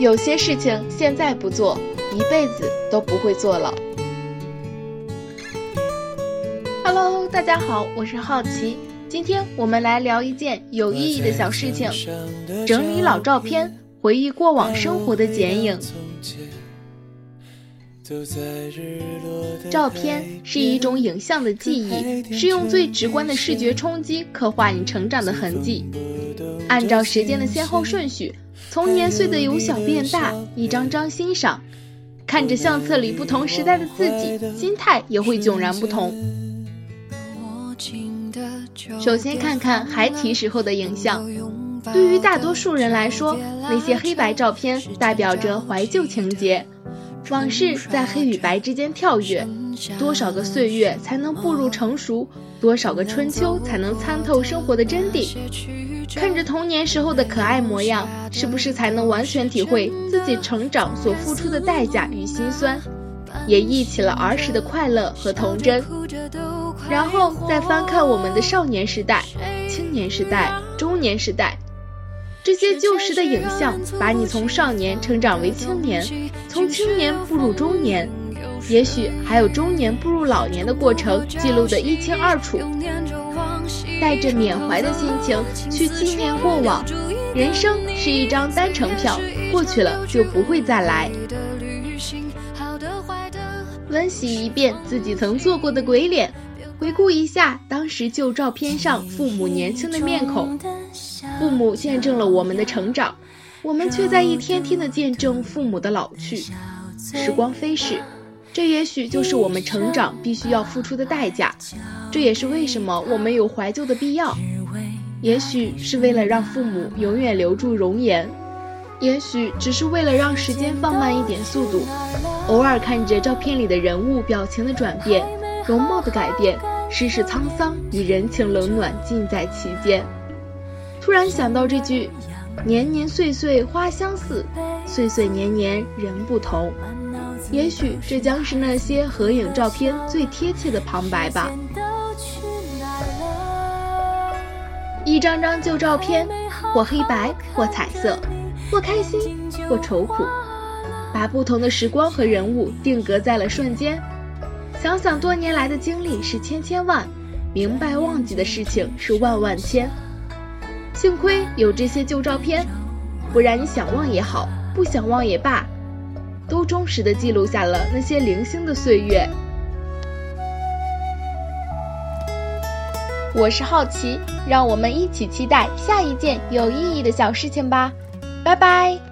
有些事情现在不做，一辈子都不会做了。Hello，大家好，我是好奇，今天我们来聊一件有意义的小事情——整理老照片，回忆过往生活的剪影。照片是一种影像的记忆，是用最直观的视觉冲击刻画你成长的痕迹。按照时间的先后顺序，从年岁的由小变大，一张张欣赏，看着相册里不同时代的自己，心态也会迥然不同。首先看看孩提时候的影像，对于大多数人来说，那些黑白照片代表着怀旧情节。往事在黑与白之间跳跃，多少个岁月才能步入成熟？多少个春秋才能参透生活的真谛？看着童年时候的可爱模样，是不是才能完全体会自己成长所付出的代价与心酸？也忆起了儿时的快乐和童真。然后再翻看我们的少年时代、青年时代、中年时代。这些旧时的影像，把你从少年成长为青年，从青年步入中年，也许还有中年步入老年的过程，记录得一清二楚。带着缅怀的心情去纪念过往，人生是一张单程票，过去了就不会再来。温习一遍自己曾做过的鬼脸，回顾一下当时旧照片上父母年轻的面孔。父母见证了我们的成长，我们却在一天天的见证父母的老去。时光飞逝，这也许就是我们成长必须要付出的代价。这也是为什么我们有怀旧的必要。也许是为了让父母永远留住容颜，也许只是为了让时间放慢一点速度。偶尔看着照片里的人物表情的转变，容貌的改变，世事沧桑与人情冷暖尽在其间。突然想到这句“年年岁岁花相似，岁岁年年人不同”，也许这将是那些合影照片最贴切的旁白吧。一张张旧照片，或黑白，或彩色，或开心，或愁苦，把不同的时光和人物定格在了瞬间。想想多年来的经历是千千万，明白忘记的事情是万万千。幸亏有这些旧照片，不然你想忘也好，不想忘也罢，都忠实的记录下了那些零星的岁月。我是好奇，让我们一起期待下一件有意义的小事情吧，拜拜。